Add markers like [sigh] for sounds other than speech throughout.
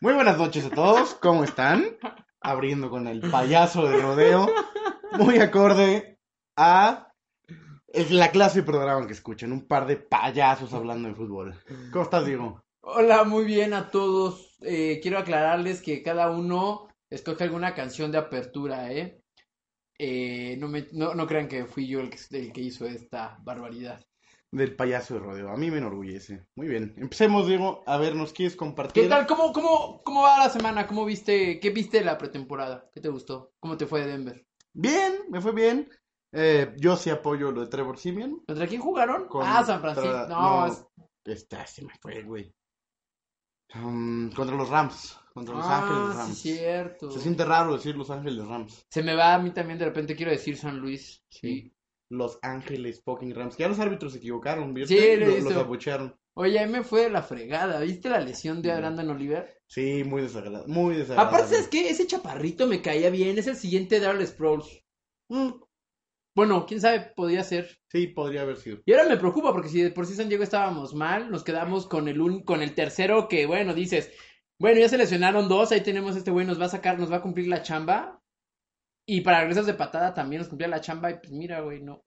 Muy buenas noches a todos, ¿cómo están? Abriendo con el payaso de rodeo, muy acorde a la clase de programa que escuchan, un par de payasos hablando de fútbol. ¿Cómo estás, Diego? Hola, muy bien a todos. Eh, quiero aclararles que cada uno escoge alguna canción de apertura, ¿eh? Eh, no, me, no, no crean que fui yo el que, el que hizo esta barbaridad. Del payaso de rodeo, a mí me enorgullece. Muy bien, empecemos, Diego. A ver, ¿nos quieres compartir? ¿Qué tal? ¿Cómo, cómo, cómo va la semana? ¿Cómo viste? ¿Qué viste la pretemporada? ¿Qué te gustó? ¿Cómo te fue de Denver? Bien, me fue bien. Eh, yo sí apoyo lo de Trevor Simeon. ¿Contra quién jugaron? Contra- Ah, San Francisco. No, es- Esta se me fue, güey. Um, contra los Rams. Contra los ah, Ángeles sí, Rams. cierto. Se siente raro decir Los Ángeles Rams. Se me va a mí también, de repente quiero decir San Luis. Sí. Los Ángeles fucking Rams. Que ya los árbitros se equivocaron, ¿viste? Sí, lo los abuchearon. Oye, ahí me fue de la fregada. ¿Viste la lesión de. Brandon Oliver? Sí, muy desagradable. Muy desagradable. Aparte, ¿sabes qué? Ese chaparrito me caía bien. Es el siguiente Darrell Sproles. Mm, Bueno, quién sabe, podría ser. sí, podría haber sido. Y ahora me preocupa porque si de por sí San Diego estábamos mal, nos quedamos con el un, con el tercero que, bueno, dices, bueno, ya se lesionaron dos, ahí tenemos este güey, nos va a sacar, nos va a cumplir la chamba. Y para regresas de patada también nos cumplía la chamba y pues mira, güey, no.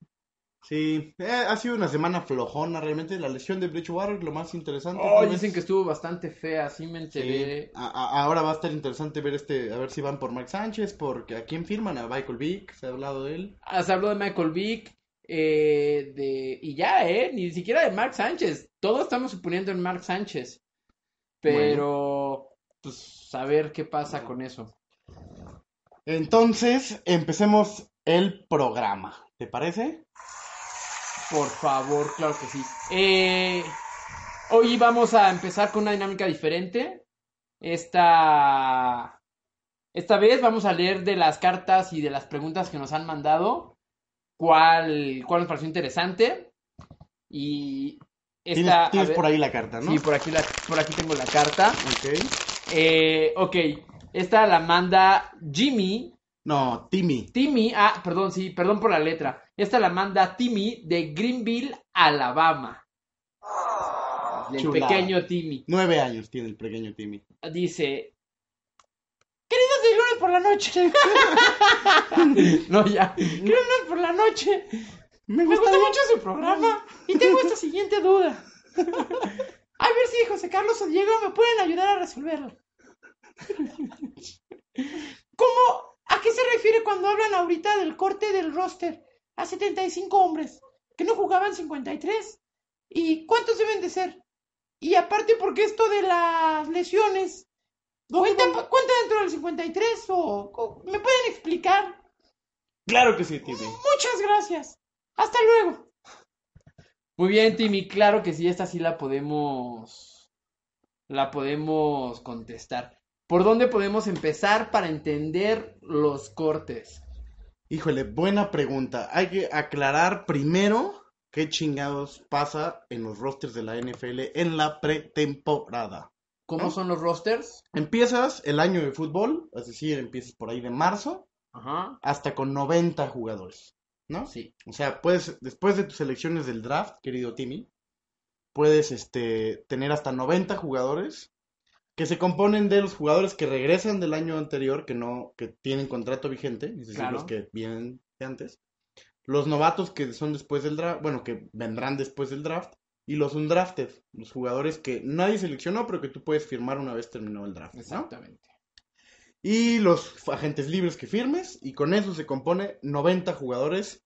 Sí, eh, ha sido una semana flojona realmente. La lesión de Bridgewater, lo más interesante. Oh, dicen que estuvo bastante fea, así me Sí, enteré. a- a- ahora va a estar interesante ver este, a ver si van por Mark Sánchez, porque a quién firman, a Michael Vick, se ha hablado de él. Ah, se habló de Michael Vick, eh, de, y ya, eh, ni siquiera de Mark Sánchez. Todos estamos suponiendo en Mark Sánchez. Pero, pues, a ver qué pasa con eso. Entonces, empecemos el programa, ¿te parece? Por favor, claro que sí. Eh, hoy vamos a empezar con una dinámica diferente. Esta, esta vez vamos a leer de las cartas y de las preguntas que nos han mandado. ¿Cuál, cuál nos pareció interesante? Y esta. tienes ver- por ahí la carta, ¿no? Sí, por aquí, la, por aquí tengo la carta. Ok. Eh, ok, esta la manda Jimmy. No, Timmy. Timmy, ah, perdón, sí, perdón por la letra. Esta la manda Timmy de Greenville, Alabama. El Chulada. pequeño Timmy. Nueve años tiene el pequeño Timmy. Dice. Queridos de lunes por la noche. [laughs] no, ya. Queridos lunes por la noche. Me Me gusta mucho su programa y tengo esta siguiente duda. [laughs] A ver si José Carlos o Diego me pueden ayudar a resolverla. ¿Cómo? ¿A qué se refiere cuando hablan ahorita del corte del roster a 75 hombres que no jugaban 53? ¿Y cuántos deben de ser? Y aparte, ¿por qué esto de las lesiones? ¿Cuenta, cuenta dentro del 53 o, o me pueden explicar? Claro que sí, Timmy. Muchas gracias. Hasta luego. Muy bien, Timmy. Claro que sí, esta sí la podemos. La podemos contestar. ¿Por dónde podemos empezar para entender los cortes? Híjole, buena pregunta. Hay que aclarar primero qué chingados pasa en los rosters de la NFL en la pretemporada. ¿Cómo ¿No? son los rosters? Empiezas el año de fútbol, es decir, empiezas por ahí de marzo Ajá. hasta con 90 jugadores, ¿no? Sí. O sea, puedes, después de tus selecciones del draft, querido Timmy, puedes este, tener hasta 90 jugadores que se componen de los jugadores que regresan del año anterior, que no, que tienen contrato vigente, es decir, Claro. los que vienen de antes, los novatos que son después del draft, bueno, que vendrán después del draft, y los undrafted, los jugadores que nadie seleccionó, pero que tú puedes firmar una vez terminado el draft, ¿no? Exactamente. Y los agentes libres que firmes, y con eso se compone 90 jugadores,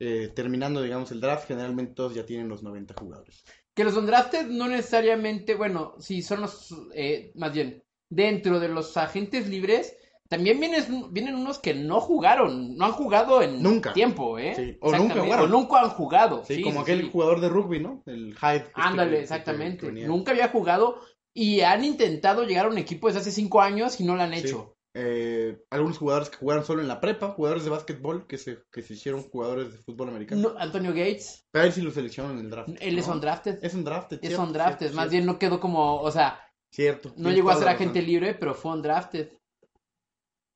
eh, terminando, digamos, el draft, generalmente todos ya tienen los 90 jugadores. Que los undrafted no necesariamente, bueno, sí, son los, eh, más bien, dentro de los agentes libres, también vienen, vienen unos que no jugaron, no han jugado en Nunca. tiempo, ¿eh? Sí, o nunca jugaron. O nunca han jugado. Sí, sí, como sí, aquel jugador de rugby, ¿no? El Hyde. este Ándale, que- exactamente. que. Nunca había jugado y han intentado llegar a un equipo desde hace cinco años y no lo han hecho. Eh, algunos jugadores que jugaron solo en la prepa, jugadores de básquetbol que se, que se hicieron jugadores de fútbol americano. No, Antonio Gates, A ver si lo seleccionan en el draft. él es ¿no? undrafted. Es un draft. Es undrafted, más bien no quedó como, o sea, Cierto. no llegó a ser agente libre, pero fue undrafted.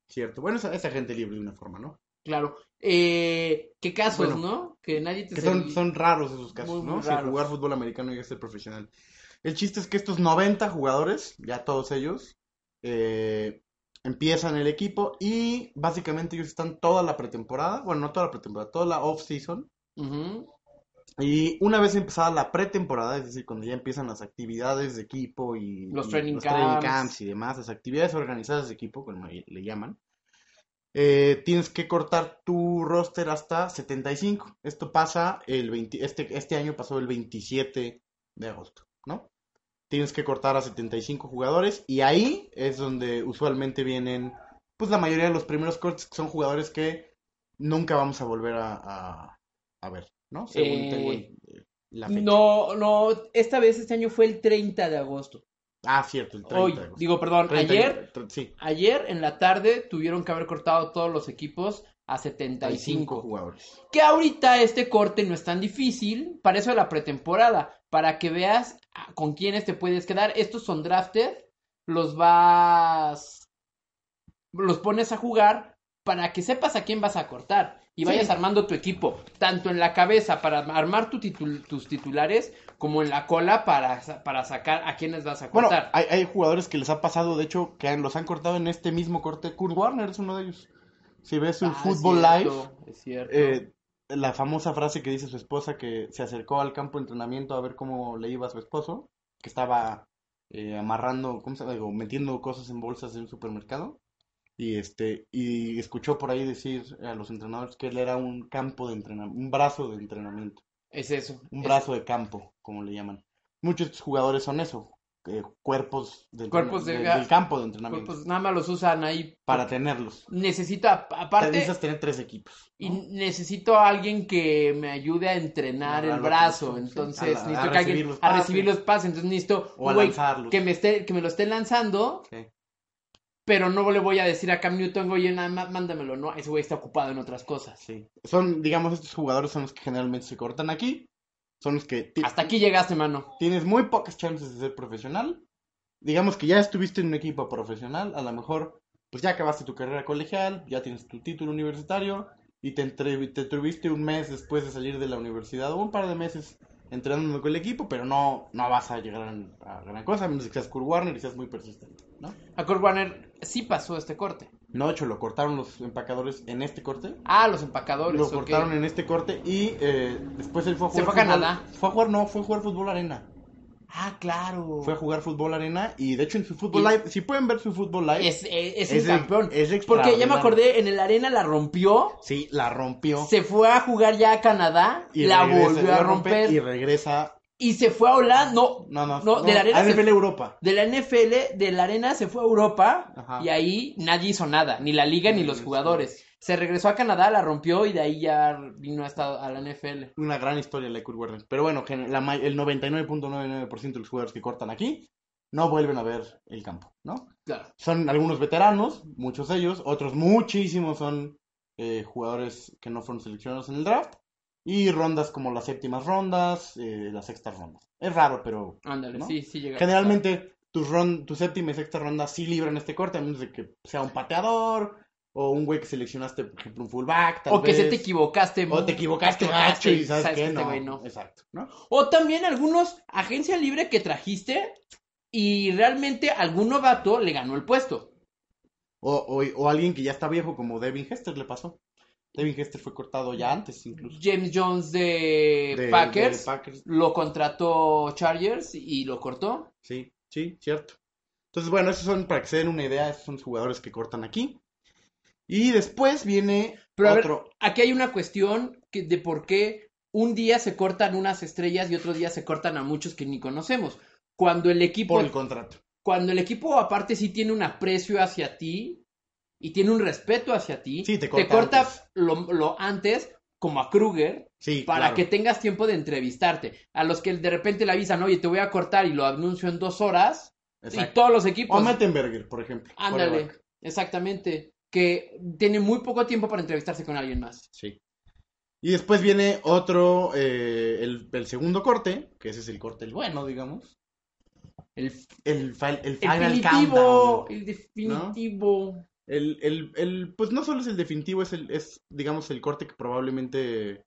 Cierto. Bueno, es, es agente libre de una forma, ¿no? Claro. Eh, ¿Qué casos, Bueno, no? Que nadie te Que son, son raros esos casos, Muy, ¿no? muy Si jugar fútbol americano y ser profesional. El chiste es que estos 90 jugadores, ya todos ellos, eh, empiezan el equipo y básicamente ellos están toda la pretemporada, bueno, no toda la pretemporada, toda la off-season. Y una vez empezada la pretemporada, es decir, cuando ya empiezan las actividades de equipo y Los y training camps. camps y demás, las actividades organizadas de equipo, como le le llaman, eh, tienes que cortar tu roster hasta 75. Esto pasa el 20, este, este año pasó el 27 de agosto, ¿no? Tienes que cortar a 75 jugadores y ahí es donde usualmente vienen, pues la mayoría de los primeros cortes que son jugadores que nunca vamos a volver a, a- a ver, ¿no? Según Eh, tengo la fecha. No, no, esta vez este año fue el 30 de agosto. Ah, cierto, el 30 Hoy, de agosto. digo, perdón, 30 ayer, sí, ayer en la tarde tuvieron que haber cortado todos los equipos a 75 75. jugadores. Que ahorita este corte no es tan difícil, para eso de la pretemporada, para que veas con quiénes te puedes quedar. Estos son drafted, los vas, los pones a jugar para que sepas a quién vas a cortar y vayas Sí. armando tu equipo, tanto en la cabeza para armar tu titul- tus titulares, como en la cola para, para sacar a quiénes vas a Bueno, cortar. hay, hay jugadores que les ha pasado, de hecho, que los han cortado en este mismo corte. Kurt Warner es uno de ellos. Si ves su Ah, es Live, es cierto. eh, la famosa frase que dice su esposa que se acercó al campo de entrenamiento a ver cómo le iba a su esposo, que estaba eh, amarrando, ¿cómo se? Digo, metiendo cosas en bolsas de un supermercado. Y este, y escuchó por ahí decir a los entrenadores que él era un campo de entrenamiento, un brazo de entrenamiento, es eso. un es- brazo de campo, como le llaman. Muchos jugadores son eso, eh, cuerpos, de Cuerpos de- del campo de entrenamiento, nada más los usan ahí. para tenerlos. Necesito, a- aparte, Necesitas tener tres equipos. y necesito a alguien que me ayude a entrenar A el brazo. Entonces, a la- a necesito que alguien los a pases. recibir los pases. Entonces, necesito O a lanzarlos. que me, esté, que me lo esté lanzando, Sí. pero no le voy a decir a Cam Newton, oye, nada más mándamelo. No, ese güey está ocupado en otras cosas. Sí. Son, digamos, estos jugadores son los que generalmente se cortan aquí. Son los que Hasta aquí llegaste, mano. tienes muy pocas chances de ser profesional. Digamos que ya estuviste en un equipo profesional, a lo mejor pues ya acabaste tu carrera colegial, ya tienes tu título universitario y te, entre- te tuviste un mes después de salir de la universidad o un par de meses entrenando con el equipo, pero no, no vas a llegar a, a gran cosa, a menos que seas Kurt Warner y seas muy persistente, ¿no? A Kurt Warner sí pasó este corte. No, de hecho, lo cortaron los empacadores en este corte. Ah, los empacadores. Lo cortaron en este corte y eh, después él fue a Se jugar fue a Canadá. Fue a jugar, no, fue a jugar fútbol arena. Ah, claro. Fue a jugar fútbol arena y de hecho en su fútbol Y- live, si pueden ver su fútbol live, Es, es, es Es un campeón. es Porque ya me acordé, en el arena la rompió. sí, la rompió. Se fue a jugar ya a Canadá. y la regresa, volvió a rompe romper. Y Y... se fue a Holanda. No, No, no, No, de la arena se- NFL Europa. de la NFL, de la arena se fue a Europa. Ajá. Y ahí nadie hizo nada. Ni la liga ni los jugadores. Se regresó a Canadá, la rompió y de ahí ya vino hasta a la NFL. Una gran historia la de Kurt Warner. Pero bueno, la el 99.99% de los jugadores que cortan aquí no vuelven a ver el campo, ¿no? Claro. Son algunos veteranos, muchos de ellos, otros muchísimos son eh, jugadores que no fueron seleccionados en el draft. Y rondas como las séptimas rondas, eh, las sextas rondas. Es raro, pero Ándale, ¿no? sí, sí llega. generalmente tus, tu séptima y sexta ronda sí libran este corte, a menos de que sea un pateador o un güey que seleccionaste, por ejemplo, un fullback. tal O que se te equivocaste. O te equivocaste, gacho y sabes, que qué, este no. güey no. Exacto, ¿no? O también algunos agencia libre que trajiste y realmente algún novato le ganó el puesto. O, o, o alguien que ya está viejo, como Devin Hester le pasó. Devin Hester fue cortado ya antes, incluso. James Jones de, De- Packers de Packers. lo contrató Chargers y lo cortó. Sí, sí, cierto. Entonces, bueno, esos son, para que se den una idea, esos son los jugadores que cortan aquí. Y después viene Pero a ver, otro. aquí hay una cuestión que, de por qué un día se cortan unas estrellas y otro día se cortan a muchos que ni conocemos. Cuando el equipo, por el contrato. cuando el equipo aparte sí tiene un aprecio hacia ti y tiene un respeto hacia ti, Sí, te te corta corta antes. Lo, lo antes como a Kruger Sí, para claro. que tengas tiempo de entrevistarte. A los que de repente le avisan, oye, te voy a cortar y lo anuncio en dos horas. Y Exacto. todos los equipos. O Mettenberger, por ejemplo. Ándale, exactamente. Que tiene muy poco tiempo para entrevistarse con alguien más. Sí. Y después viene otro, eh, el, el segundo corte, que ese es el corte el bueno, digamos. El, El, el el final definitivo, countdown. el definitivo. El, el, el, pues no solo es el definitivo, es el, es, digamos, el corte que probablemente,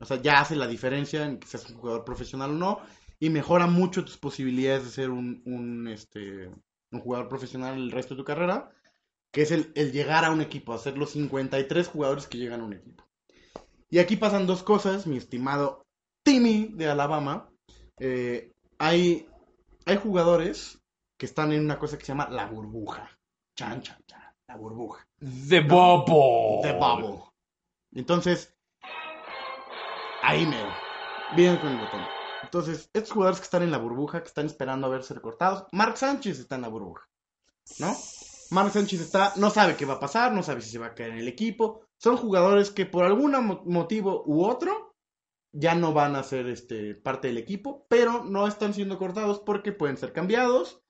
o sea, ya hace la diferencia en que seas un jugador profesional o no, y mejora mucho tus posibilidades de ser un, un, este, un jugador profesional el resto de tu carrera, que es el, el llegar a un equipo, hacer los 53 jugadores que llegan a un equipo. Y aquí pasan dos cosas, mi estimado Timmy de Alabama. Eh, hay, hay jugadores que están en una cosa que se llama la burbuja. Chan, chan, chan. La burbuja. The Bubble. The bubble. Entonces, ahí me Bien con el botón. Entonces, estos jugadores que están en la burbuja, que están esperando a verse recortados, Mark Sánchez está en la burbuja, ¿no? Mark Sánchez está, no sabe qué va a pasar, no sabe si se va a caer en el equipo. Son jugadores que por algún mo- motivo u otro ya no van a ser este, parte del equipo, pero no están siendo cortados porque pueden ser cambiados,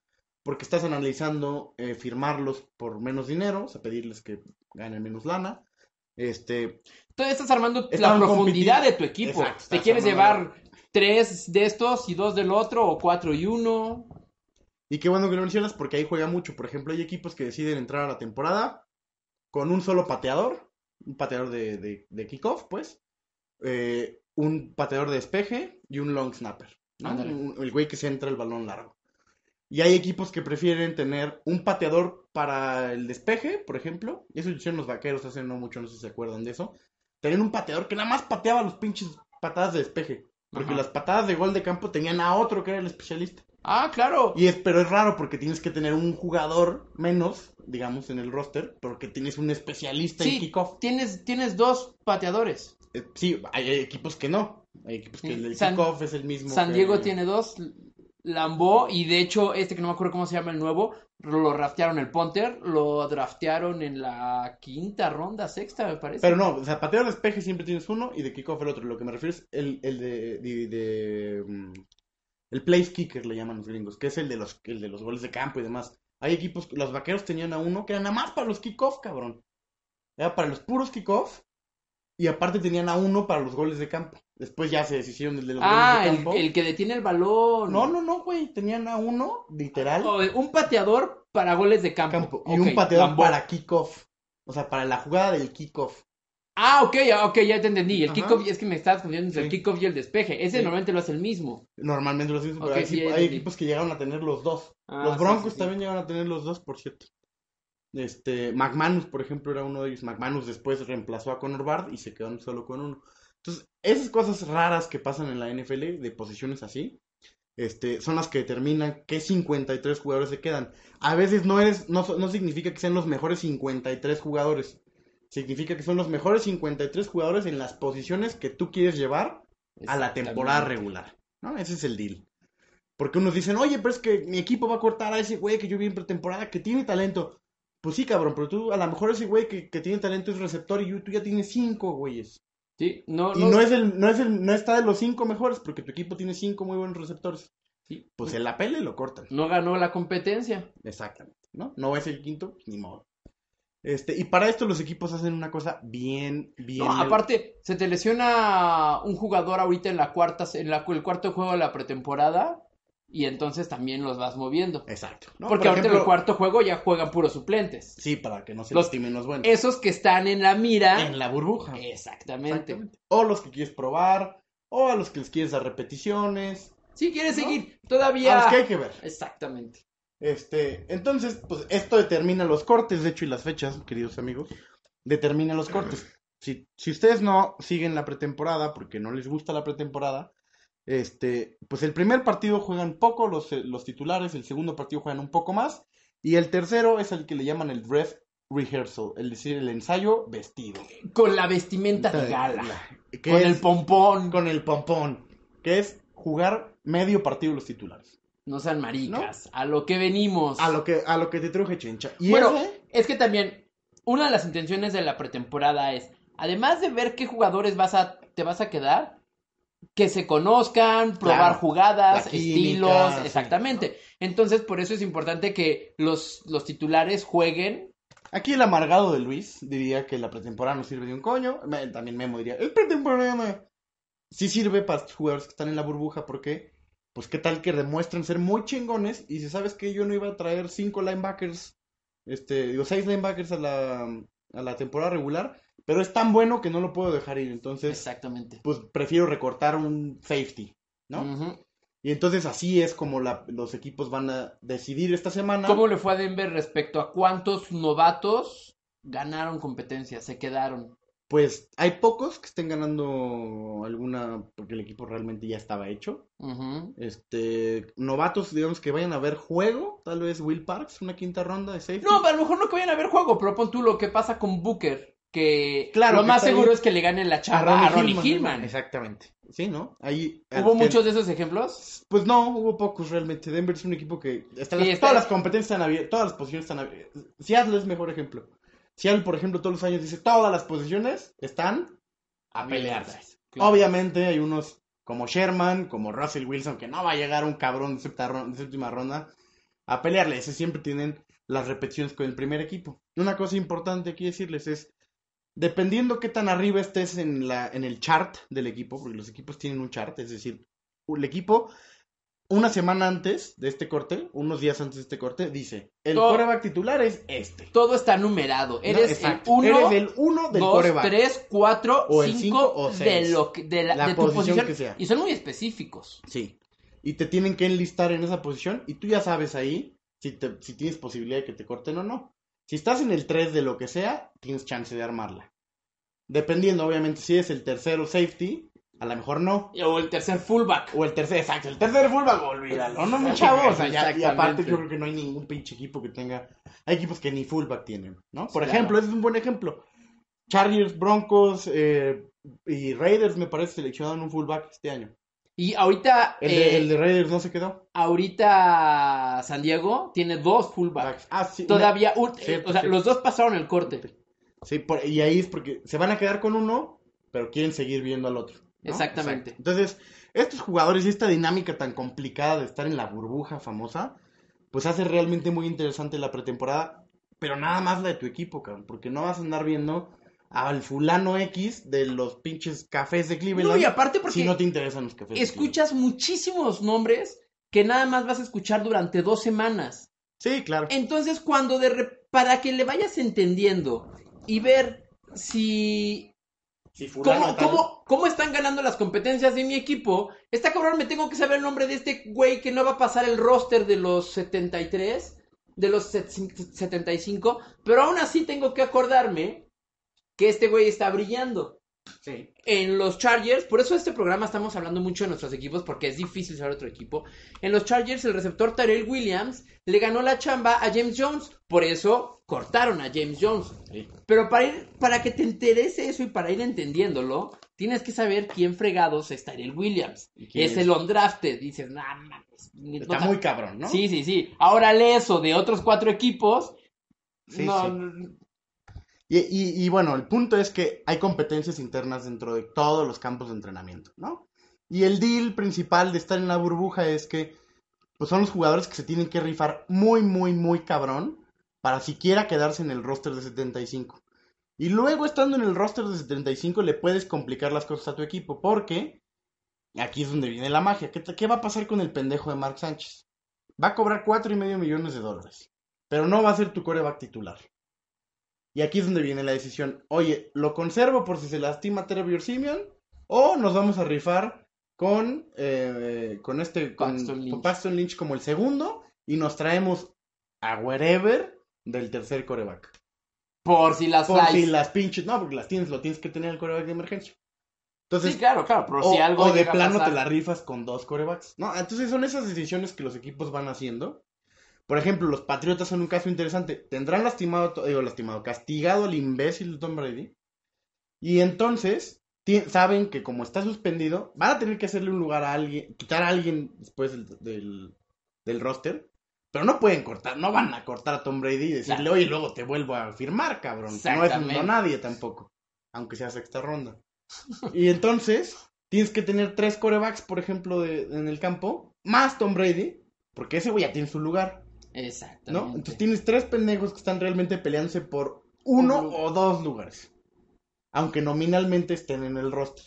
porque estás analizando eh, firmarlos por menos dinero, o sea, pedirles que ganen menos lana. Este, Entonces estás armando la profundidad de tu equipo. Exacto, Te quieres armando- llevar tres de estos y dos del otro, o cuatro y uno. Y qué bueno que lo mencionas porque ahí juega mucho. Por ejemplo, hay equipos que deciden entrar a la temporada con un solo pateador, un pateador de, de, de kickoff, pues, eh, un pateador de despeje y un long snapper, ¿no? Ándale. Un- el güey que se entra el balón largo. Y hay equipos que prefieren tener un pateador para el despeje, por ejemplo. Y eso lo hicieron los vaqueros hace no mucho, no sé si se acuerdan de eso. Tenían un pateador que nada más pateaba los pinches patadas de despeje. Porque Ajá. las patadas de gol de campo tenían a otro que era el especialista. Ah, claro. Y es, pero es raro porque tienes que tener un jugador menos, digamos, en el roster, porque tienes un especialista en Sí, kickoff. tienes, tienes dos pateadores. Eh, sí, hay, hay equipos que no. Hay equipos que el San- kickoff es el mismo. San que- Diego tiene dos. Lambo y de hecho este que no me acuerdo cómo se llama el nuevo, lo draftearon el punter, lo draftearon en la quinta ronda, sexta me parece. Pero no, o sea, pateador de despeje siempre tienes uno y de kickoff el otro. Lo que me refiero es el, el de, de- de, mm, el place kicker le llaman los gringos, que es el de los, el de los goles de campo y demás. Hay equipos, los vaqueros tenían a uno que era nada más para los kickoff, cabrón. Era para los puros kickoff y aparte tenían a uno para los goles de campo. Después ya se deshicieron del de los ah, goles de el, campo. el que detiene el balón. No, no, no, güey, tenían a uno, literal, Oh, un pateador para goles de campo. campo, y un pateador para kickoff. O sea, para la jugada del kickoff. Ah, ok, ok, ya te entendí. El kickoff, es que me estabas confundiendo entre el kickoff y el despeje. Ese Sí. normalmente lo hace el mismo. Normalmente pero Ok, hay, sí, equip- ya hay equipos que llegaron a tener los dos. Ah, los Broncos también llegaron a tener los dos, por cierto. Este, McManus, por ejemplo, era uno de ellos. McManus después reemplazó a Conor Bard y se quedaron solo con uno. Entonces, esas cosas raras que pasan en la NFL de posiciones así, este, son las que determinan qué 53 jugadores se quedan. A veces no eres, no, no significa que sean los mejores 53 jugadores. Significa que son los mejores 53 jugadores en las posiciones que tú quieres llevar a la temporada regular. ¿no? Ese es el deal. Porque unos dicen, oye, pero es que mi equipo va a cortar a ese güey que yo vi en pretemporada que tiene talento. Pues sí, cabrón, pero tú, a lo mejor ese güey que, que tiene talento es receptor y tú ya tienes cinco güeyes. Sí, no, Y no es el, no es el, no está de los cinco mejores porque tu equipo tiene cinco muy buenos receptores. sí, Pues se la pele y lo cortan. no ganó la competencia. Exactamente, ¿no? No es el quinto, ni modo. Este, y para esto los equipos hacen una cosa bien, bien. No, aparte, se te lesiona un jugador ahorita en la cuarta, en la, el cuarto juego de la pretemporada y entonces también los vas moviendo. Exacto. ¿no? Porque Por ahorita en el cuarto juego ya juegan puros suplentes. Sí, para que no se Los- lastimen los buenos. Esos que están en la mira. En la burbuja. Exactamente. Exactamente. O los que quieres probar, o a los que les quieres dar repeticiones, Si quieres ¿No? seguir, a todavía. los que hay que ver. Exactamente. Este, entonces, pues esto determina los cortes, de hecho, y las fechas, queridos amigos, determina los cortes. Si, si ustedes no siguen la pretemporada, porque no les gusta la pretemporada, este, pues el primer partido juegan poco los, eh, los titulares, el segundo partido juegan un poco más, y el tercero es el que le llaman el dress rehearsal, es decir, el ensayo vestido. Con la vestimenta de gala. Que Con el pompón. con el pompón, que es jugar medio partido los titulares. No sean maricas. A lo que venimos. A lo que, a lo que te truje chencha. Y Bueno, ese- es que también una de las intenciones de la pretemporada es, además de ver qué jugadores vas a, te vas a quedar, que se conozcan, probar Claro, jugadas, química, estilos, sí, exactamente. Entonces, por eso es importante que los, los titulares jueguen. Aquí el amargado de Luis diría que la pretemporada no sirve de un coño. También Memo diría, el pretemporada sí sirve para jugadores que están en la burbuja porque, pues qué tal que demuestran ser muy chingones y si sabes que yo no iba a traer cinco linebackers Este, digo, seis linebackers a la, a la temporada regular, pero es tan bueno que no lo puedo dejar ir. Entonces, Exactamente. pues prefiero recortar un safety, ¿no? Y entonces así es como la- los equipos van a decidir esta semana. ¿Cómo le fue a Denver respecto a cuántos novatos ganaron competencia, se quedaron? Pues hay pocos que estén ganando alguna, porque el equipo realmente ya estaba hecho. Este, novatos, digamos que vayan a ver juego, tal vez Will Parks, una quinta ronda de safety. No, a lo mejor no que vayan a ver juego, pero pon tú lo que pasa con Booker, que Claro, lo que más ahí. seguro es que le gane la chamba a Ronnie, Hillman. Exactamente. Sí, ¿no? Ahí ¿Hubo que- muchos de esos ejemplos? Pues no, hubo pocos realmente. Denver es un equipo que está Sí, las- está- todas las competencias están abiertas, todas las posiciones están abiertas. Seattle es mejor ejemplo. Seattle, por ejemplo, todos los años dice todas las posiciones están a pelearse. Claro. Obviamente hay unos como Sherman, como Russell Wilson, que no va a llegar un cabrón de, séptima ron- de séptima ronda a pelearle. Ese siempre tienen las repeticiones con el primer equipo. Una cosa importante aquí decirles es, dependiendo qué tan arriba estés en, la, en el chart del equipo, porque los equipos tienen un chart, es decir, el equipo una semana antes de este corte, unos días antes de este corte, dice, el Todo- quarterback titular es este. Todo está numerado. No, Eres el. 1, Eres el uno del 2, quarterback. 3, 4, O el 5 cinco o de, seis. lo que- de, la, La de tu posición posición. que sea. Y son muy específicos. Sí. Y te tienen que enlistar en esa posición y tú ya sabes ahí si, te- si tienes posibilidad de que te corten o no. Si estás en el 3 de lo que sea, tienes chance de armarla. Dependiendo, obviamente, si es el tercero safety, a lo mejor no. O el tercer fullback. O el tercer, exacto, el tercer fullback, olvídalo, no, mi chavo. O sea, ya- y aparte yo creo que no hay ningún pinche equipo que tenga... Hay equipos que ni fullback tienen, ¿no? Por ejemplo, ese es un buen ejemplo. Chargers, Broncos eh, y Raiders, me parece, seleccionaron un fullback este año. Y ahorita, El de, eh, el de Raiders no se quedó. ahorita San Diego tiene dos fullbacks. Ah, sí, Todavía, un- Sí, eh, o sea, los dos pasaron el corte. Sí, por- y ahí es porque se van a quedar con uno, pero quieren seguir viendo al otro. ¿no? Exactamente. Entonces, estos jugadores y esta dinámica tan complicada de estar en la burbuja famosa, pues hace realmente muy interesante la pretemporada, pero nada más la de tu equipo, cabrón, porque no vas a andar viendo al fulano X de los pinches cafés de Cleveland No, y aparte porque si no te interesan los cafés. de escuchas muchísimos nombres que nada más vas a escuchar durante dos semanas. Sí, claro. Entonces, cuando de re- para que le vayas entendiendo y ver si Si fulano cómo, cómo, cómo están ganando las competencias de mi equipo, está cabrón, me tengo que saber el nombre de este güey que no va a pasar el roster de los 73, de los set- 75, pero aún así tengo que acordarme que este güey está brillando. Sí. En los Chargers, por eso este programa estamos hablando mucho de nuestros equipos porque es difícil saber otro equipo. En los Chargers el receptor Tyrell Williams le ganó la chamba a James Jones, por eso cortaron a James Jones. sí. Pero para ir, para que te interese eso y para ir entendiéndolo, tienes que saber quién fregados es Tyrell Williams. ¿Y quién Es, es? el undrafted, dices, nah, ni- Está no- muy cabrón, ¿no? Sí, sí, sí. Ahora lee eso de otros cuatro equipos. Sí, no, sí. Y, bueno, el punto es que hay competencias internas dentro de todos los campos de entrenamiento, ¿no? Y el deal principal de estar en la burbuja es que pues son los jugadores que se tienen que rifar muy, muy, muy cabrón para siquiera quedarse en el roster de 75. Y luego estando en el roster de 75 le puedes complicar las cosas a tu equipo porque aquí es donde viene la magia. ¿Qué, te- qué va a pasar con el pendejo de Mark Sánchez? Va a cobrar cuatro y medio millones de dólares, pero no va a ser tu coreback titular. Y aquí es donde viene la decisión. Oye, ¿lo conservo por si se lastima Trevor Simeon? ¿O nos vamos a rifar con, eh, con este, con, Paxton Lynch. con Paxton Lynch como el segundo? Y nos traemos a wherever del tercer coreback. por si las Por flies. si las pinches, no, porque las tienes, lo tienes que tener el coreback de emergencia. Entonces, sí, claro, claro, pero o, si algo o de plano pasar- te la rifas con dos corebacks. No, entonces son esas decisiones que los equipos van haciendo. Por ejemplo, los Patriotas son un caso interesante. Tendrán lastimado, digo, lastimado, castigado al imbécil de Tom Brady. Y entonces saben que como está suspendido, van a tener que hacerle un lugar a alguien, quitar a alguien después del, del, del roster. Pero no pueden cortar, no van a cortar a Tom Brady y decirle, Claro. oye, luego te vuelvo a firmar, cabrón. No es no nadie tampoco, aunque sea sexta ronda. Y entonces, tienes que tener tres corebacks, por ejemplo, de- en el campo, más Tom Brady, porque ese güey ya tiene su lugar, Exactamente. ¿no? Entonces tienes tres pendejos que están realmente peleándose por uno Un o dos lugares, aunque nominalmente estén en el roster.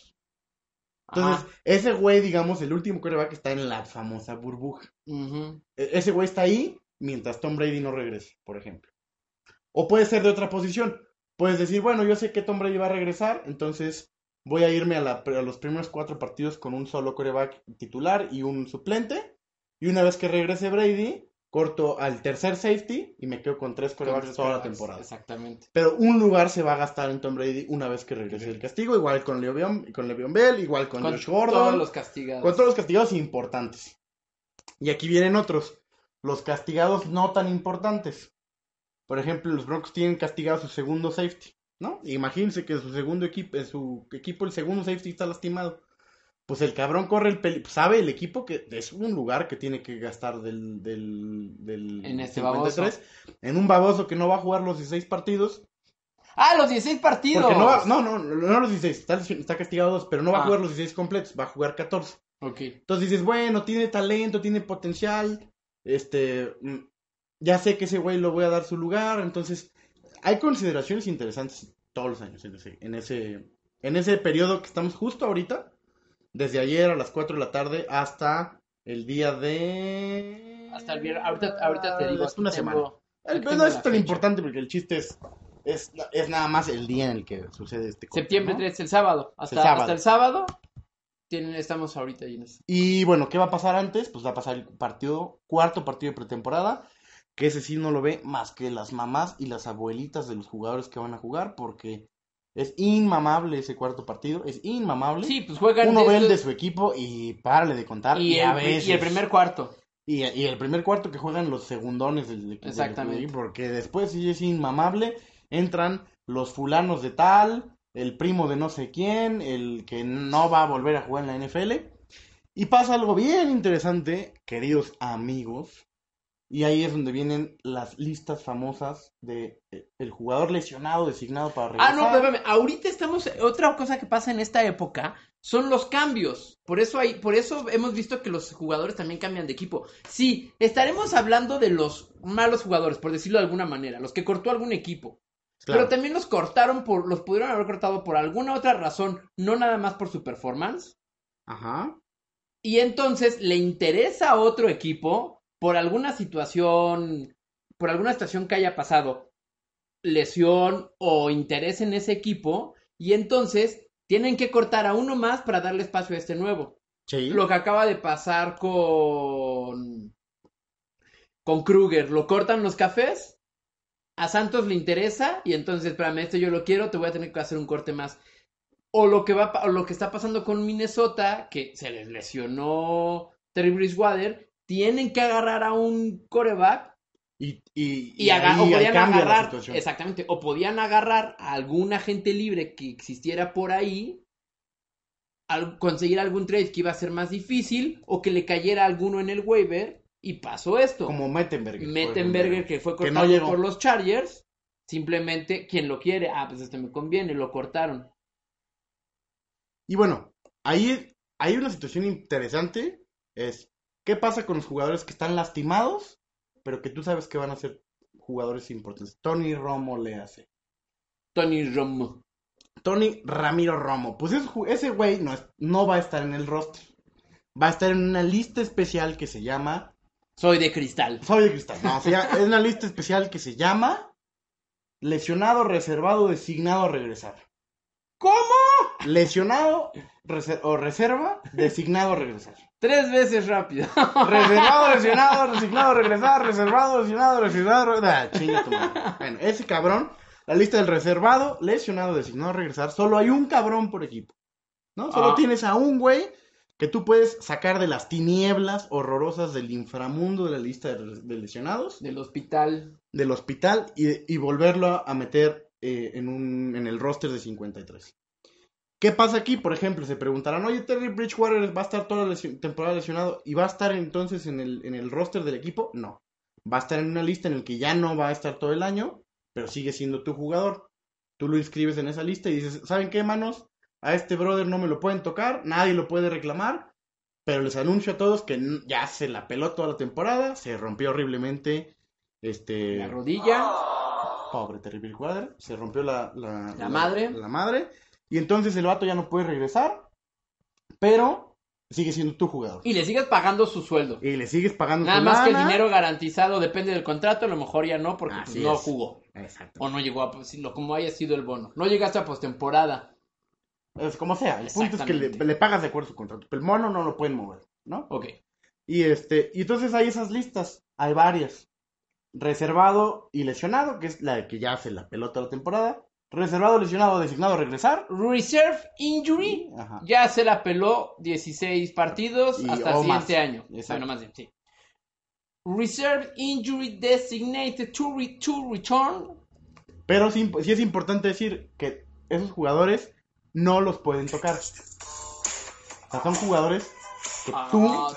Entonces, Ajá. ese güey, digamos, el último coreback está en la famosa burbuja. E- Ese güey está ahí mientras Tom Brady no regrese, por ejemplo. O puede ser de otra posición. Puedes decir, bueno, yo sé que Tom Brady va a regresar, entonces voy a irme a, la- a los primeros cuatro partidos con un solo coreback titular y un suplente. Y una vez que regrese Brady, corto al tercer safety y me quedo con tres corebacks toda la temporada. Exactamente. Pero un lugar se va a gastar en Tom Brady una vez que regrese el castigo, igual con Le'Veon, con Le'Veon Bell, igual con, Con Josh Gordon, todos los castigados. con todos los castigados importantes. Y aquí vienen otros, los castigados no tan importantes. Por ejemplo, los Broncos tienen castigado su segundo safety, ¿no? Imagínense que su segundo equipo, en su equipo el segundo safety está lastimado. Pues el cabrón corre el peli, sabe el equipo que es un lugar que tiene que gastar del, del, del En este 53, en un baboso que no va a jugar los 16 partidos Ah, los 16 partidos. no va, no, no, los 16, está, está castigado dos, pero no va Ah. a jugar los 16 completos, va a jugar 14. Ok. Entonces dices, bueno, tiene talento, tiene potencial, este, mm, ya sé que ese güey lo voy a dar su lugar, entonces hay consideraciones interesantes todos los años en ese, en ese, en ese periodo que estamos justo ahorita, desde ayer a las 4 de la tarde hasta el día de... Hasta el viernes. Ahorita, ahorita te digo. Es una semana. tengo- El- no tengo es tan fecha. importante porque el chiste es, es, es nada más el día en el que sucede este Septiembre ¿no? 3, el sábado. Hasta El sábado. hasta el sábado. Tienen, estamos ahorita ahí en eso. Y bueno, ¿qué va a pasar antes? Pues va a pasar el partido, cuarto partido de pretemporada, que ese sí no lo ve más que las mamás y las abuelitas de los jugadores que van a jugar, porque es inmamable ese cuarto partido, es inmamable. Sí, pues juegan. Uno ve el de su equipo y párale de contar. y, Y, el, a veces, y el primer cuarto. y, y el primer cuarto que juegan los segundones del equipo. Exactamente. Porque después sí es inmamable, entran los fulanos de tal, el primo de no sé quién, el que no va a volver a jugar en la NFL. Y pasa algo bien interesante, queridos amigos. Y ahí es donde vienen las listas famosas de eh, el jugador lesionado designado para Ah, regresar. no, pero espérame, ahorita estamos, otra cosa que pasa en esta época son los cambios. Por eso hay, por eso hemos visto que los jugadores también cambian de equipo. Sí, estaremos hablando de los malos jugadores, por decirlo de alguna manera, los que cortó algún equipo. Claro. Pero también los cortaron por, los pudieron haber cortado por alguna otra razón, no nada más por su performance. Ajá. Y entonces le interesa a otro equipo por alguna situación, por alguna situación que haya pasado, lesión o interés en ese equipo, y entonces tienen que cortar a uno más para darle espacio a este nuevo. Sí. Lo que acaba de pasar con con Kruger, lo cortan los cafés, a Santos le interesa y entonces, espérame, este yo lo quiero, te voy a tener que hacer un corte más. O lo que va o lo que está pasando con Minnesota, que se les lesionó Terry Bridgewater, tienen que agarrar a un coreback Y, y, y, aga- ahí- o podían agarrar, exactamente, o podían agarrar a algún agente libre que existiera por ahí, al- conseguir algún trade que iba a ser más difícil, o que le cayera alguno en el waiver, y pasó esto. Como Mettenberger. Mettenberger, que fue que no cortado por los Chargers, simplemente quien lo quiere, ah, pues este me conviene, lo cortaron. Y bueno, ahí hay una situación interesante. Es, ¿qué pasa con los jugadores que están lastimados, pero que tú sabes que van a ser jugadores importantes? Tony Romo le hace. Tony Romo. Tony Ramiro Romo. Pues ese, güey no, es- no va a estar en el roster. Va a estar en una lista especial que se llama... Soy de cristal. Soy de cristal. No, se llama- es una lista especial que se llama... Lesionado, reservado, designado a regresar. ¿Cómo? Lesionado reser- o reserva, designado a regresar. Tres veces rápido. [laughs] Reservado, lesionado, resignado, regresar, reservado, lesionado, resignado, ah, chinga tu madre. Bueno, ese cabrón, la lista del reservado, lesionado, designado, regresar, solo hay un cabrón por equipo. ¿No? Solo Ah. tienes a un güey que tú puedes sacar de las tinieblas horrorosas del inframundo de la lista de, de lesionados, Del hospital. del hospital, y, y volverlo a meter eh, en, un, en el roster de 53. ¿Qué pasa aquí? Por ejemplo, se preguntarán, oye, Terry Bridgewater va a estar toda la temporada lesionado y va a estar entonces en el, en el roster del equipo. No. Va a estar en una lista en el que ya no va a estar todo el año, pero sigue siendo tu jugador. Tú lo inscribes en esa lista y dices, ¿saben qué, manos? A este brother no me lo pueden tocar, nadie lo puede reclamar, pero les anuncio a todos que ya se la peló toda la temporada, se rompió horriblemente este La rodilla. pobre Terry Bridgewater, se rompió la, La madre. La madre. Y entonces el vato ya no puede regresar. Pero sigue siendo tu jugador. Y le sigues pagando su sueldo. Y le sigues pagando Nada más que el dinero garantizado depende del contrato, a lo mejor ya no, porque pues, no jugó. Exacto. O no llegó a, pues, como haya sido el bono. No llegaste a postemporada. Es como sea. El punto es que le, pagas de acuerdo a su contrato. Pero el mono no lo pueden mover, ¿no? Ok. Y este, y entonces hay esas listas, hay varias. Reservado y lesionado, que es la que ya hace la pelota la temporada. Reservado, lesionado, designado a regresar. Reserve Injury. Ajá. Ya se la peló 16 partidos Y- hasta el siguiente más. año. Bueno, más bien, sí. Reserve Injury Designated to, re- to Return. Pero sí, sí es importante decir que esos jugadores no los pueden tocar. O sea, son jugadores que tú, Ah,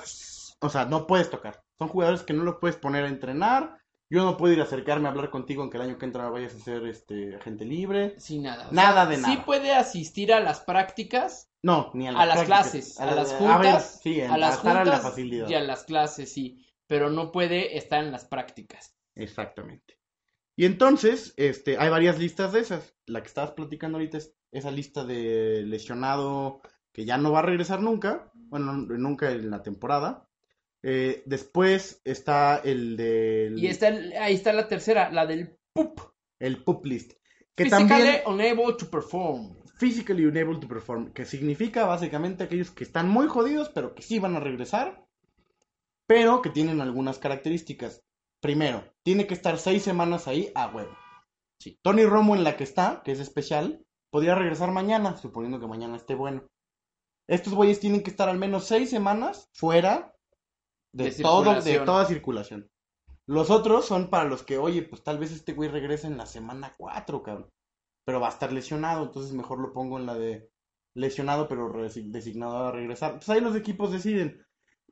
o sea, no puedes tocar. Son jugadores que no los puedes poner a entrenar. Yo no puedo ir a acercarme a hablar contigo en que el año que entra vayas a ser este agente libre. sin nada. Nada sea, de Sí nada. puede asistir a las prácticas, No, ni a las, a las clases, A a la- las a juntas, ver, sí, en- a las la juntas facilidad. y a las clases, sí. Pero no puede estar en las prácticas. Exactamente. Y entonces, este, hay varias listas de esas. La que estabas platicando ahorita es esa lista de lesionado que ya no va a regresar nunca. Bueno, no- nunca en la temporada. Eh, después está el del Y está, el- ahí está la tercera, la del PUP. el pup list. Que Physically también unable to perform. physically unable to perform, que significa básicamente aquellos que están muy jodidos, pero que sí van a regresar, pero que tienen algunas características. Primero, tiene que estar seis semanas ahí a huevo. Sí. Tony Romo en la que está, que es especial, podría regresar mañana, suponiendo que mañana esté bueno. Estos güeyes tienen que estar al menos seis semanas fuera de, De todo, de circulación. toda circulación. Los otros son para los que, oye, pues tal vez este güey regrese en la semana 4, cabrón. Pero va a estar lesionado, entonces mejor lo pongo en la de lesionado, pero designado a regresar. Entonces ahí los equipos deciden.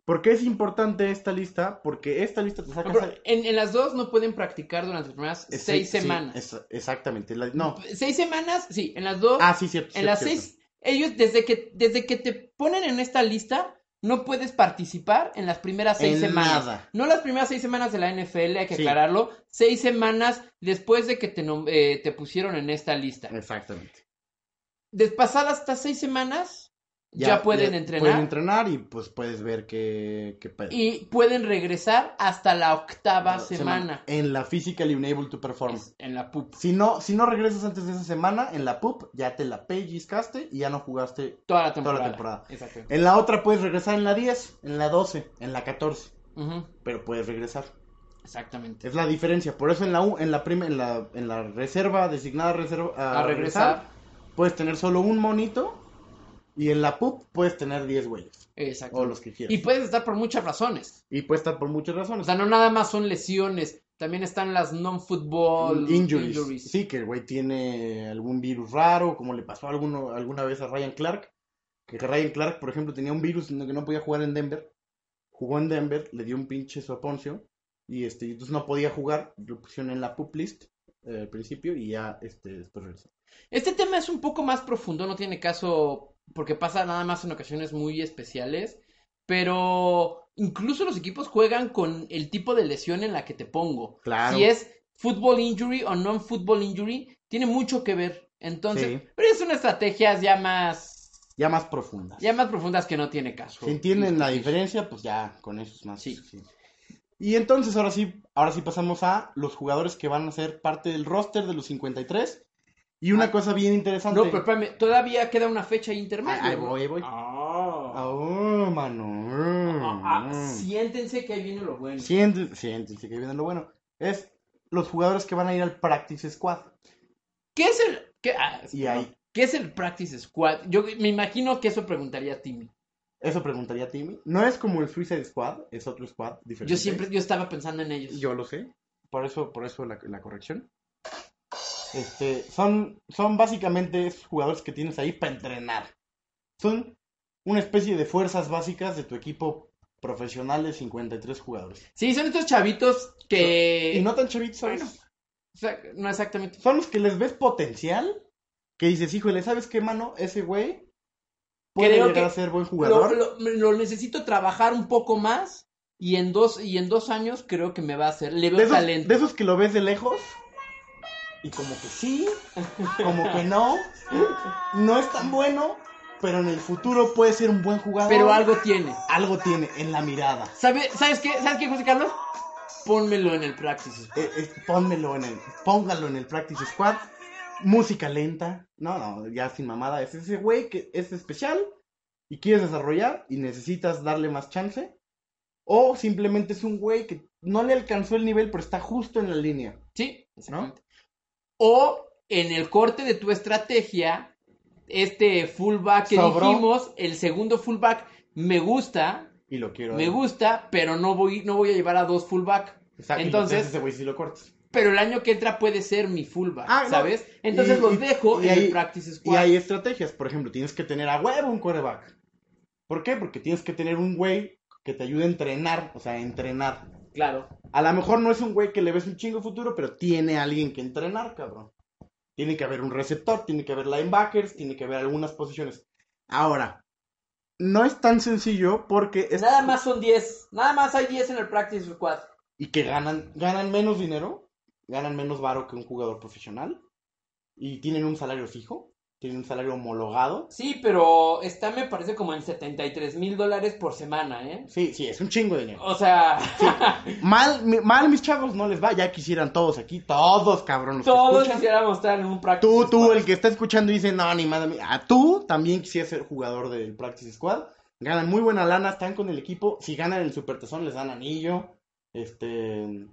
¿Por qué es importante esta lista? Porque esta lista te saca... pero en, en las dos no pueden practicar durante las primeras es- seis sí, semanas. es- exactamente. la- no. Seis semanas, sí, en las dos. Ah, sí, cierto. en cierto, las cierto. seis, ellos desde que, desde que te ponen en esta lista, no puedes participar en las primeras seis En semanas. nada. No las primeras seis semanas de la NFL, hay que Sí. aclararlo. Seis semanas después de que te, eh, te pusieron en esta lista. Exactamente. Despasadas estas seis semanas, ya, pueden entrenar Pueden entrenar y pues puedes ver qué, qué pedo. y pueden regresar hasta la octava semana. En la Physically Unable to Perform. Es en la PUP. Si no, si no regresas antes de esa semana, en la PUP ya te la pellizcaste y ya no jugaste. Toda la Toda temporada. la temporada. Exacto. En la otra puedes regresar en la 10, en la 12, en la 14, Ujú, pero puedes regresar. Exactamente. Es la diferencia. Por eso en la U, en la prim- en la, en la reserva designada reserva, a, A regresar. puedes tener solo un monito y en la PUP puedes tener 10 güeyes Exacto. o los que quieras. Y puedes estar por muchas razones. Y puede estar por muchas O razones. sea, no nada más son lesiones, también están las non-football injuries. injuries. Sí, que el güey tiene algún virus raro, como le pasó alguno, alguna vez a Ryan Clark. Que Ryan Clark, por ejemplo, tenía un virus en el que no podía jugar en Denver. Jugó en Denver, le dio un pinche soponcio. Y este, entonces no podía jugar. Lo pusieron en la pup list eh, al principio y ya este, después regresó. Este tema es un poco más profundo, no tiene caso porque pasa nada más en ocasiones muy especiales, pero incluso los equipos juegan con el tipo de lesión en la que te pongo. Claro. Si es football injury o non-football injury, tiene mucho que ver. Entonces, Sí. pero es una estrategia ya más, Ya más profundas. ya más profundas que no tiene caso. Si entienden la discutir. diferencia, pues ya con eso es más. Sí. Y entonces ahora sí, ahora sí pasamos a los jugadores que van a ser parte del roster de los 53. Y una Ah. cosa bien interesante. No, pero espérame, todavía queda una fecha intermedia. Ahí- ahí voy, ahí voy. Ah. Oh, mano. Ah, ah, siéntense que ahí viene lo bueno. Siéntense, siéntense que viene lo bueno. Es los jugadores que van a ir al Practice Squad. ¿Qué es el qué, ah, Y ahí. ¿Qué es el practice squad? Yo me imagino que eso preguntaría Timmy. Eso preguntaría Timmy. No es como el Suicide Squad, es otro squad diferente. Yo siempre yo estaba pensando en ellos. Yo lo sé. Por eso, por eso la, la corrección. Este, son, son básicamente esos jugadores que tienes ahí para entrenar. Son una especie de fuerzas básicas de tu equipo profesional de 53 jugadores. Sí, son estos chavitos que Y no tan chavitos. Bueno. O sea, no exactamente. Son los que les ves potencial. Que dices, híjole, ¿sabes qué, mano? Ese güey puede Creo llegar que a ser buen Lo, jugador. lo- lo necesito trabajar un poco más y en dos y en dos años creo que me va a hacer. Le veo de, esos, talento. de esos que lo ves de lejos. Y como que sí, como que no. No es tan bueno, pero en el futuro puede ser un buen jugador. Pero algo tiene. Algo tiene en la mirada. ¿Sabe- ¿Sabes qué? ¿Sabes qué, José Carlos? Pónmelo en el practice. Eh, eh, pónmelo en el, póngalo en el practice squad. Música lenta. No, no, ya sin mamada. Es ese güey que es especial y quieres desarrollar y necesitas darle más chance. O simplemente es un güey que no le alcanzó el nivel, pero está justo en la línea. Sí, exactamente. O en el corte de tu estrategia, este fullback que Sobró. dijimos, el segundo fullback me gusta, Y lo quiero. me gusta, pero no voy, no voy a llevar a dos fullback. Exacto, y Entonces, ese güey sí lo cortas. pero el año que entra puede ser mi fullback, Ah, no. ¿sabes? Entonces Y- los y- dejo y en ahí- el practice Y squad. hay estrategias. Por ejemplo, tienes que tener a huevo un quarterback. ¿Por qué? Porque tienes que tener un güey que te ayude a entrenar. O sea, a entrenar. Claro. A lo mejor no es un güey que le ves un chingo futuro, pero tiene a alguien que entrenar, cabrón. Tiene que haber un receptor, tiene que haber linebackers, tiene que haber algunas posiciones. Ahora, no es tan sencillo porque es... Nada más son 10. Nada más hay 10 en el practice squad. Y que ganan, ganan menos dinero, ganan menos varo que un jugador profesional. Y tienen un salario fijo, tienen un salario homologado. Sí, pero está me parece como en 73 mil dólares por semana, ¿eh? Sí, sí, es un chingo de dinero. O sea, [laughs] Mal, mal mis chavos no les va, ya quisieran todos aquí, todos cabrón. los todos quisiéramos estar en un practice Tú, tú, squad. el que está escuchando y dice, no, ni madre mía. A tú también quisieras ser jugador del Practice Squad. Ganan muy buena lana, están con el equipo. Si ganan el Supertazón, les dan anillo. Este.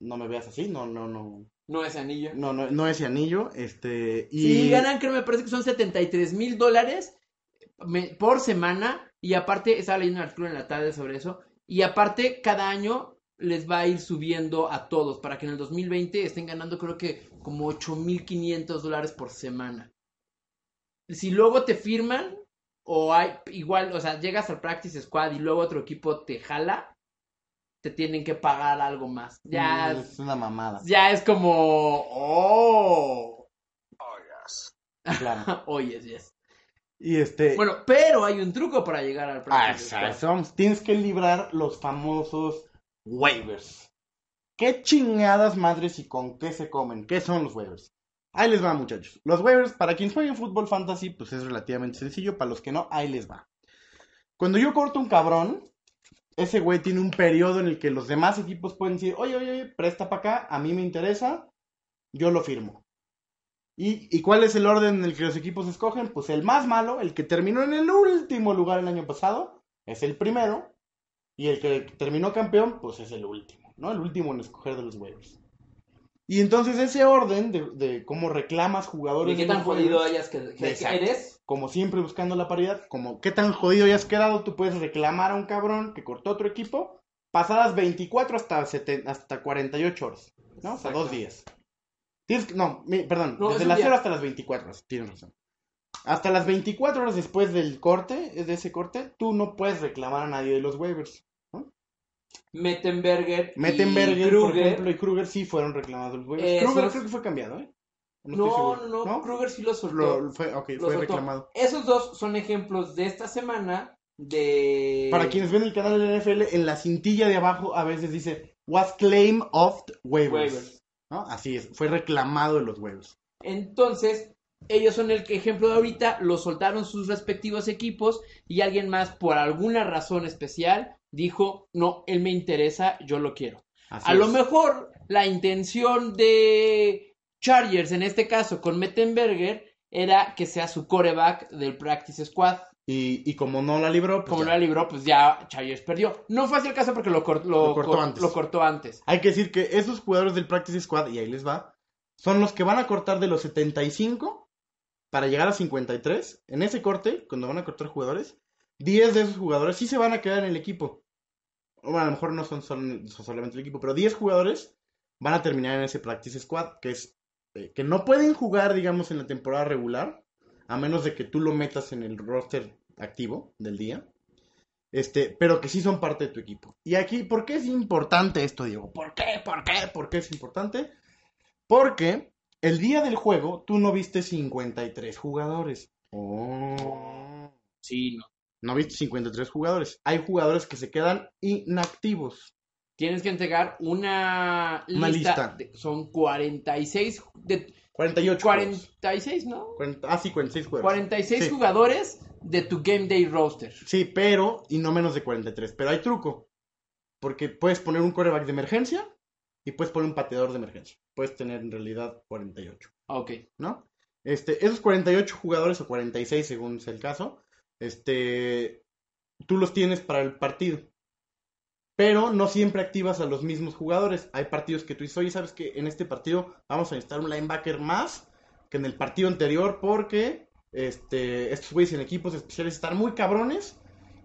No me veas así, no, no, no. No es anillo. No, no, no ese anillo. Este. Y... Sí, ganan, creo, me parece que son 73 mil dólares por semana. Y aparte, estaba leyendo un artículo en la tarde sobre eso. Y aparte, cada año les va a ir subiendo a todos para que en el 2020 estén ganando, creo que como 8.500 dólares por semana. Si luego te firman, o hay igual, o sea, llegas al practice squad y luego otro equipo te jala, te tienen que pagar algo más. Ya, Es una mamada. ya es como, oh. Claro. [laughs] Oye, yes. Y este. Bueno, pero hay un truco para llegar al Ah, squad. eso vamos. Tienes que librar los famosos waivers. ¿Qué chingadas madres y con qué se comen? ¿Qué son los waivers? Ahí les va, muchachos. Los waivers, para quienes jueguen fútbol fantasy, pues es relativamente sencillo. Para los que no, ahí les va. Cuando yo corto un cabrón, ese güey tiene un periodo en el que los demás equipos pueden decir, oye, oye, oye, presta para acá, a mí me interesa, yo lo firmo. ¿Y, ¿Y cuál es el orden en el que los equipos escogen? Pues el más malo, el que terminó en el último lugar el año pasado, es el primero. Y el que terminó campeón, pues es el último, ¿no? El último en escoger de los waivers. Y entonces ese orden de, de cómo reclamas jugadores ¿Y qué tan jodido hayas que, que eres? como siempre buscando la paridad, como qué tan jodido ya has quedado, tú puedes reclamar a un cabrón que cortó otro equipo pasadas 24 hasta, 70 hasta 48 horas, ¿no? Hasta dos Exacto. días. Tienes que- no, mi- perdón, No, desde las día. 0 hasta las 24 horas, tienes razón. Hasta las 24 horas después del corte, de ese corte, tú no puedes reclamar a nadie de los waivers. Mettenberger. y Mettenberger, por Kruger. ejemplo, y Kruger sí fueron reclamados. Esos- Kruger creo que fue cambiado, ¿eh? No, no, no, Kruger sí lo soltó. Lo- fue, ok, Lo fue soltó. reclamado. Esos dos son ejemplos de esta semana de... Para quienes ven el canal de la NFL, en la cintilla de abajo a veces dice was claim of waivers. Waivers. ¿no? Así es, fue reclamado de los waivers. Entonces, ellos son el ejemplo de ahorita, lo soltaron sus respectivos equipos y alguien más, por alguna razón especial, dijo, no, él me interesa, yo lo quiero. Así A lo mejor la intención de Chargers, en este caso con Mettenberger, era que sea su coreback del practice squad. Y, y como no la libró, pues Como ya. no la libró, pues ya Chargers perdió. No fue así el caso porque lo, cor- lo Lo cortó cor- antes. lo cortó antes. Hay que decir que esos jugadores del Practice Squad, y ahí les va, son los que van a cortar de los 75 para llegar a 53. En ese corte, cuando van a cortar jugadores, 10 de esos jugadores sí se van a quedar en el equipo. Bueno, a lo mejor no son, sol- son solamente el equipo, pero 10 jugadores van a terminar en ese Practice Squad, que es eh, que no pueden jugar, digamos, en la temporada regular, a menos de que tú lo metas en el roster activo del día. Este, pero que sí son parte de tu equipo. Y aquí, ¿por qué es importante esto, Diego? ¿Por qué? ¿Por qué? ¿Por qué es importante? Porque el día del juego tú no viste 53 jugadores. Oh. Sí, no. No viste 53 jugadores. Hay jugadores que se quedan inactivos. Tienes que entregar una, Una lista. lista. de- son 46. De, 48. jugadores. 46, ¿no? 40 ah, sí, 46 jugadores. 46 Sí. jugadores de tu Game Day roster. Sí, pero, y no menos de 43. Pero hay truco. Porque puedes poner un coreback de emergencia y puedes poner un pateador de emergencia. Puedes tener en realidad 48, Ok. ¿no? Este, esos 48 jugadores o 46 según sea el caso, este, tú los tienes para el partido. Pero no siempre activas a los mismos jugadores. Hay partidos que tú dices, oye, ¿sabes que En este partido vamos a necesitar un linebacker más que en el partido anterior porque este, estos güeyes en equipos especiales están muy cabrones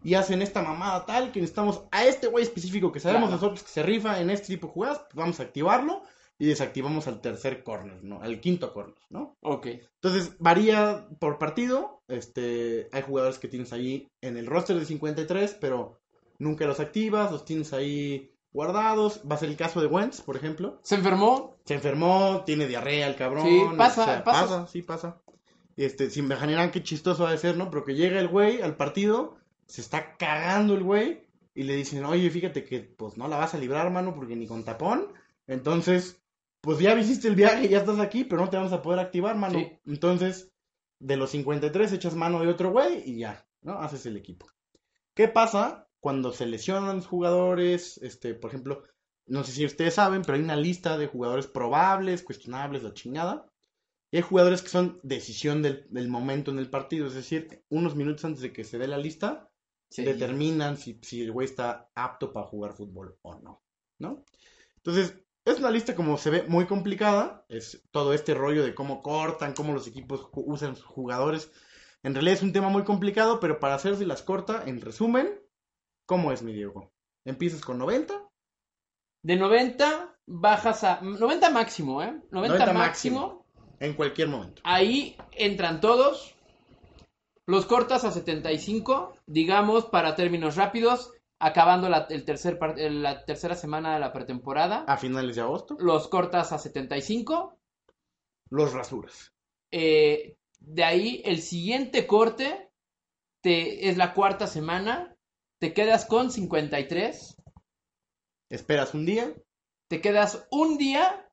y hacen esta mamada tal que necesitamos a este güey específico que sabemos Claro. nosotros que se rifa en este tipo de jugadas, pues vamos a activarlo y desactivamos al tercer corner, ¿no? Al quinto corner, ¿no? Ok. Entonces varía por partido. Este, hay jugadores que tienes ahí en el roster de 53, pero nunca los activas, los tienes ahí guardados. Va a ser el caso de Wentz, por ejemplo. ¿Se enfermó? Se enfermó, tiene diarrea el cabrón. Sí, pasa, o sea, pasa. pasa, sí pasa. Este, si me imaginarán qué chistoso ha de ser, ¿no? Pero que llega el güey al partido, se está cagando el güey y le dicen, oye, fíjate que pues no la vas a librar, mano, porque ni con tapón. Entonces, pues ya hiciste el viaje, ya estás aquí, pero no te vamos a poder activar, mano. Sí. Entonces, de los 53 echas mano de otro güey y ya, ¿no? Haces el equipo. ¿Qué pasa cuando se lesionan los jugadores? Este, por ejemplo, no sé si ustedes saben, pero hay una lista de jugadores probables, cuestionables, la chingada. Y hay jugadores que son decisión del, del momento en el partido, es decir, unos minutos antes de que se dé la lista, Sí. determinan si, si el güey está apto para jugar fútbol o no, ¿no? Entonces, es una lista como se ve muy complicada, es todo este rollo de cómo cortan, cómo los equipos usan sus jugadores. En realidad es un tema muy complicado, pero para hacerse las corta, en resumen, ¿cómo es mi Diego? Empiezas con 90, De 90 bajas a 90 máximo, ¿eh? 90, 90 máximo. en cualquier momento. Ahí entran todos. Los cortas a 75, digamos, para términos rápidos, acabando la, el tercer la tercera semana de la pretemporada. A finales de agosto, Los cortas a 75. los rasuras. eh, de ahí, el siguiente corte te, es la cuarta semana. Te quedas con 53. Esperas un día, Te quedas un día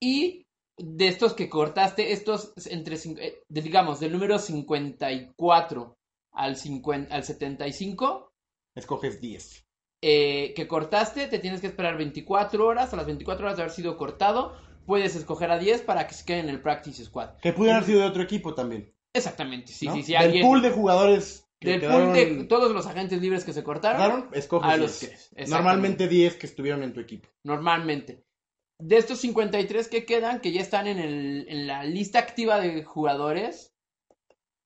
y de estos que cortaste, estos entre, eh, digamos, del número 54 al, 50, al 75, escoges 10. eh, que cortaste, te tienes que esperar 24 horas, a las 24 horas de haber sido cortado, puedes escoger a 10 para que se queden en el Practice Squad. Que pudieran haber sido de otro equipo también. Exactamente, sí, ¿no? sí, sí. Del alguien, pool de jugadores que del quedaron- pool de todos los agentes libres que se cortaron, quedaron, escoges a los 10. que- exactamente. Normalmente 10 que estuvieron en tu equipo. normalmente. De estos 53 que quedan, que ya están en, el, en la lista activa de jugadores,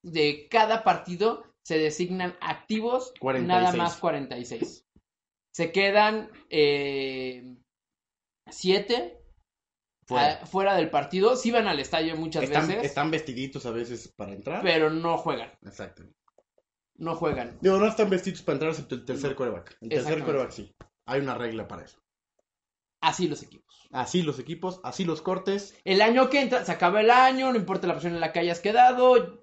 de cada partido se designan activos 46. nada más 46. Se quedan 7 Fuera. fuera. del partido. Sí van al estadio muchas están, veces, están vestiditos a veces para entrar. pero no juegan. Exacto. No juegan. Digo, no están vestidos para entrar excepto el tercer coreback. El tercer Exactamente. coreback sí. Hay una regla para eso. Así los equipos. Así los equipos, así los cortes. El año que entra, se acaba el año, no importa la posición en la que hayas quedado,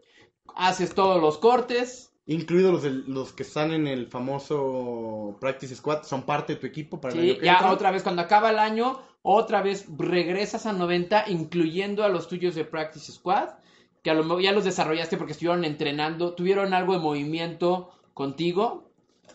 haces todos los cortes. Incluidos los, del- los que están en el famoso Practice Squad, son parte de tu equipo para el Sí, año que ya entra. otra vez, cuando acaba el año, otra vez regresas a 90, incluyendo a los tuyos de Practice Squad, que a lo mejor ya los desarrollaste porque estuvieron entrenando, tuvieron algo de movimiento contigo.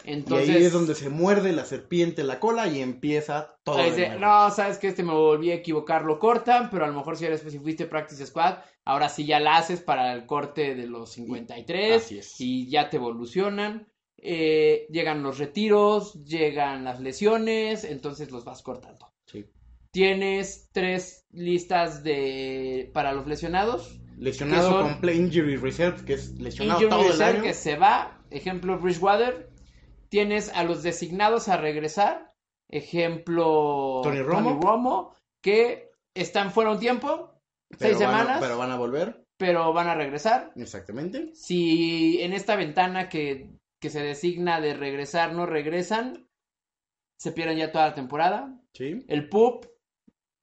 Entonces, y ahí es donde se muerde la serpiente la cola y empieza todo. de, nuevo. no, sabes que este me volví a equivocar, lo cortan, pero a lo mejor si eres si fuiste Practice Squad, ahora sí ya la haces para el corte de los 53 Así es. y ya te evolucionan. Eh, llegan los retiros, llegan las lesiones, entonces los vas cortando. Sí. Tienes tres listas de para los lesionados. Lesionado con Play Injury Reserve, que es lesionado Injury todo el reserve año. que se va. Ejemplo, Bridgewater. Tienes a los designados a regresar. Ejemplo, Tony Romo. Romo, que están fuera un tiempo, pero seis a- semanas, pero van a volver. pero van a regresar. Exactamente. Si en esta ventana que, que se designa de regresar no regresan, se pierden ya toda la temporada. Sí. El PUP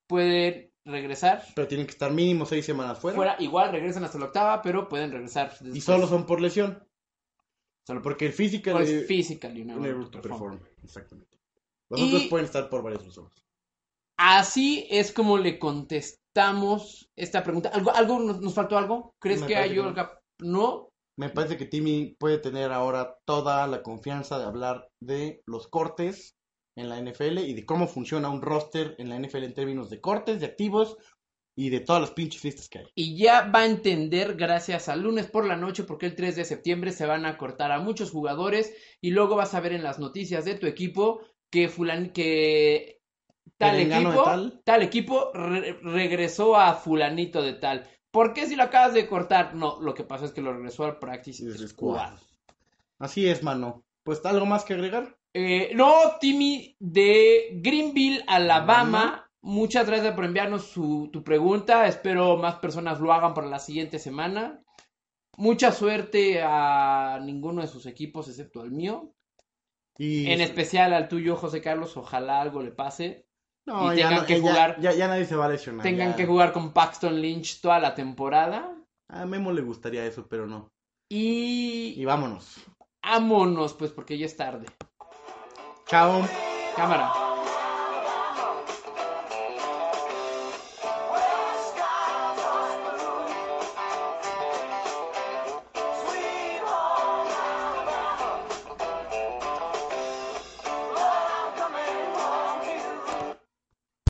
puede regresar. Pero tienen que estar mínimo seis semanas fuera. Fuera, igual regresan hasta la octava, pero pueden regresar. Y después. solo son por lesión. Solo Porque el físico Pues physically, unable unable to to perform. perform. Exactamente. Los otros Y- pueden estar por varias razones. Así es como le contestamos esta pregunta. ¿Algo, algo nos, nos faltó algo? ¿Crees Me que hay que no. algo? No. Me parece que Timmy puede tener ahora toda la confianza de hablar de los cortes en la NFL y de cómo funciona un roster en la NFL en términos de cortes, de activos y de todas las pinches listas que hay. Y ya va a entender gracias al lunes por la noche porque el 3 de septiembre se van a cortar a muchos jugadores y luego vas a ver en las noticias de tu equipo que fulan que tal equipo tal. tal, equipo re- regresó a fulanito de tal. ¿Por qué si lo acabas de cortar? No, lo que pasa es que lo regresó al practice Es squad. squad. Así es, mano. Pues algo más que agregar. Eh, no, Timmy de Greenville, Alabama. Alabama. Muchas gracias por enviarnos su, tu pregunta. Espero más personas lo hagan para la siguiente semana. Mucha suerte a ninguno de sus equipos excepto al mío. Y En especial al tuyo, José Carlos. Ojalá algo le pase. no, y ya tengan no- que ya- jugar- Ya, ya nadie se va a lesionar. Tengan ya. que jugar con Paxton Lynch toda la temporada. A Memo le gustaría eso, pero no. Y Y vámonos. vámonos, pues, porque ya es tarde. Chao. Cámara.